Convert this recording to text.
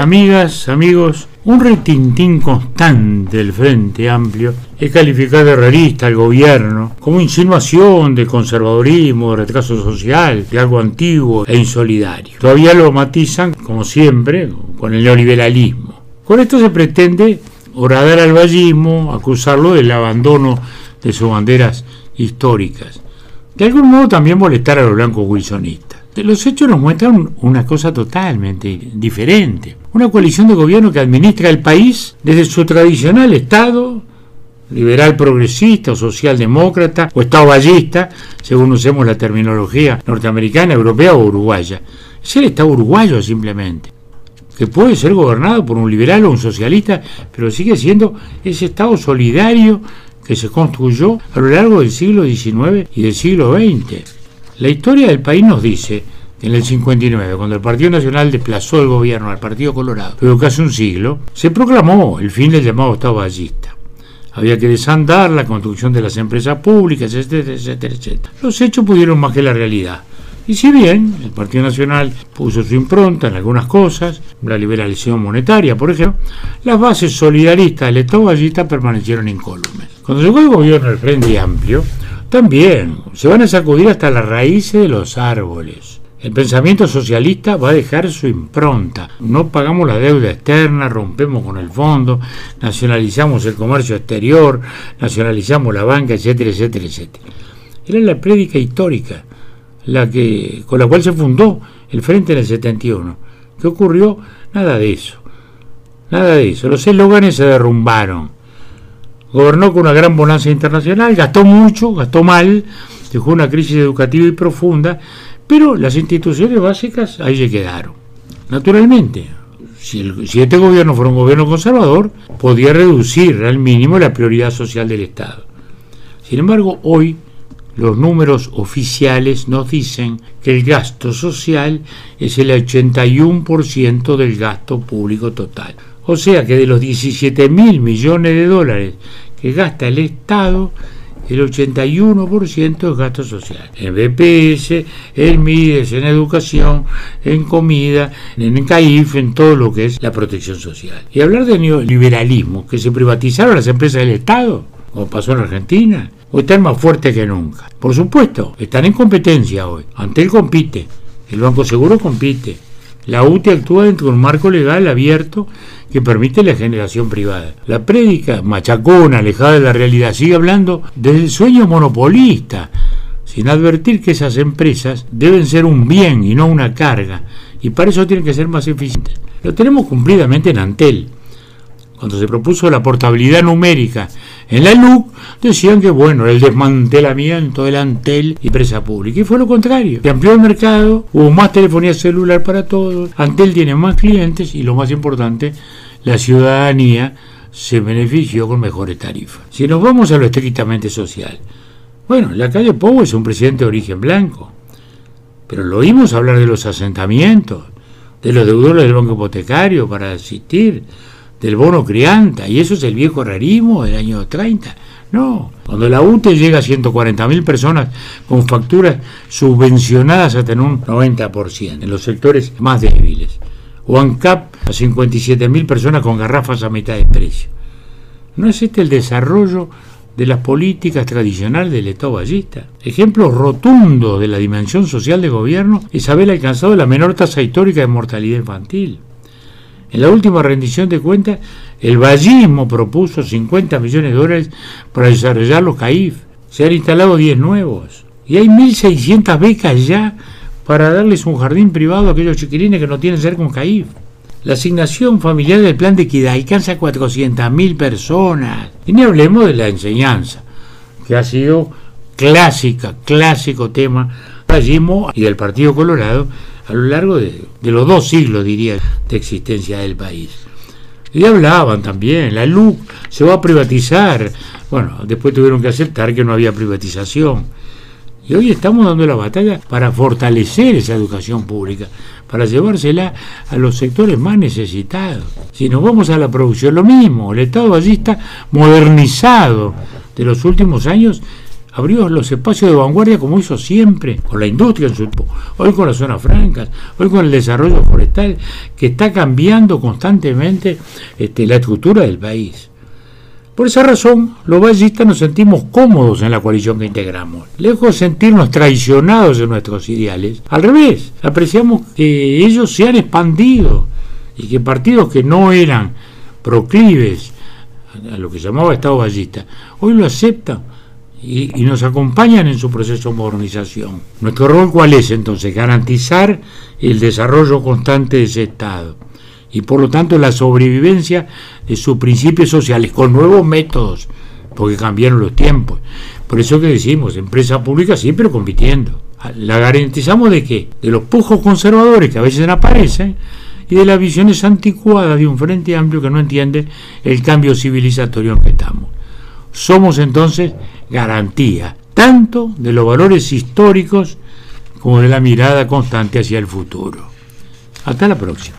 Amigas, amigos, un retintín constante del Frente Amplio es calificar de realista al gobierno como insinuación de conservadurismo, de retraso social, de algo antiguo e insolidario. Todavía lo matizan, como siempre, con el neoliberalismo. Con esto se pretende horadar al vallismo, acusarlo del abandono de sus banderas históricas. De algún modo también molestar a los blancos wilsonistas. Los hechos nos muestran una cosa totalmente diferente. Una coalición de gobierno que administra el país desde su tradicional Estado, liberal progresista o socialdemócrata o Estado ballista, según usemos la terminología norteamericana, europea o uruguaya. Es el Estado uruguayo simplemente, que puede ser gobernado por un liberal o un socialista, pero sigue siendo ese Estado solidario que se construyó a lo largo del siglo XIX y del siglo XX. La historia del país nos dice en el 59, cuando el Partido Nacional desplazó el gobierno al Partido Colorado, luego casi un siglo, se proclamó el fin del llamado Estado ballista. Había que desandar la construcción de las empresas públicas, etcétera, etcétera, etcétera. Los hechos pudieron más que la realidad. Y si bien el Partido Nacional puso su impronta en algunas cosas, la liberalización monetaria, por ejemplo, las bases solidaristas del Estado ballista permanecieron incólumes. Cuando llegó el gobierno del Frente Amplio, también se van a sacudir hasta las raíces de los árboles. El pensamiento socialista va a dejar su impronta. No pagamos la deuda externa, rompemos con el fondo, nacionalizamos el comercio exterior, nacionalizamos la banca, etcétera, etcétera, etcétera. Era la prédica histórica la que, con la cual se fundó el Frente en el 71. ¿Qué ocurrió? Nada de eso. Nada de eso. Los eslóganes se derrumbaron gobernó con una gran bonanza internacional, gastó mucho, gastó mal, dejó una crisis educativa y profunda, pero las instituciones básicas ahí se quedaron. Naturalmente, si, si este gobierno fuera un gobierno conservador, podía reducir al mínimo la prioridad social del Estado. Sin embargo, hoy los números oficiales nos dicen que el gasto social es el 81% del gasto público total. O sea que de los 17 mil millones de dólares que gasta el Estado, el 81% es gasto social. En BPS, en MIDES, en educación, en comida, en CAIF, en todo lo que es la protección social. Y hablar de neoliberalismo, que se privatizaron las empresas del Estado, como pasó en Argentina, o están más fuertes que nunca. Por supuesto, están en competencia hoy. Antel compite, el Banco Seguro compite, la UTE actúa dentro de un marco legal abierto que permite la generación privada. La prédica machacona, alejada de la realidad, sigue hablando del sueño monopolista, sin advertir que esas empresas deben ser un bien y no una carga, y para eso tienen que ser más eficientes. Lo tenemos cumplidamente en Antel. Cuando se propuso la portabilidad numérica en la LUC, decían que bueno, el desmantelamiento del Antel y empresa pública. Y fue lo contrario. Se amplió el mercado, hubo más telefonía celular para todos, Antel tiene más clientes y lo más importante, la ciudadanía se benefició con mejores tarifas. Si nos vamos a lo estrictamente social, bueno, la calle Pou es un presidente de origen blanco, pero lo oímos hablar de los asentamientos, de los deudores del banco hipotecario para asistir, del bono crianta, y eso es el viejo realismo del año 30. No, cuando la UTE llega a 140.000 personas con facturas subvencionadas hasta en un 90% en los sectores más débiles o ANCAP a 57.000 personas con garrafas a mitad de precio. ¿No es este el desarrollo de las políticas tradicionales del Estado ballista? Ejemplo rotundo de la dimensión social de gobierno es haber alcanzado la menor tasa histórica de mortalidad infantil. En la última rendición de cuentas, el vallismo propuso 50 millones de dólares para desarrollar los CAIF. Se han instalado 10 nuevos. Y hay 1.600 becas ya para darles un jardín privado a aquellos chiquilines que no tienen cerca un CAIF. La asignación familiar del plan de equidad alcanza a 400.000 personas. Y ni hablemos de la enseñanza, que ha sido clásica, clásico tema del y del Partido Colorado a lo largo de, los dos siglos, diría, de existencia del país. Y hablaban también, la luz se va a privatizar. Bueno, después tuvieron que aceptar que no había privatización. Y hoy estamos dando la batalla para fortalecer esa educación pública, para llevársela a los sectores más necesitados. Si nos vamos a la producción, lo mismo, el Estado ballista modernizado de los últimos años abrió los espacios de vanguardia como hizo siempre, con la industria en su hoy con las zonas francas, hoy con el desarrollo forestal, que está cambiando constantemente este, la estructura del país. Por esa razón, los vallistas nos sentimos cómodos en la coalición que integramos. Lejos de sentirnos traicionados en nuestros ideales, al revés, apreciamos que ellos se han expandido y que partidos que no eran proclives a lo que llamaba Estado vallista, hoy lo aceptan y, y, nos acompañan en su proceso de modernización. ¿Nuestro rol cuál es entonces? Garantizar el desarrollo constante de ese Estado y por lo tanto la sobrevivencia de sus principios sociales con nuevos métodos, porque cambiaron los tiempos. Por eso que decimos, empresa pública siempre compitiendo. ¿La garantizamos de qué? De los pujos conservadores que a veces aparecen y de las visiones anticuadas de un frente amplio que no entiende el cambio civilizatorio en que estamos. Somos entonces garantía tanto de los valores históricos como de la mirada constante hacia el futuro. Hasta la próxima.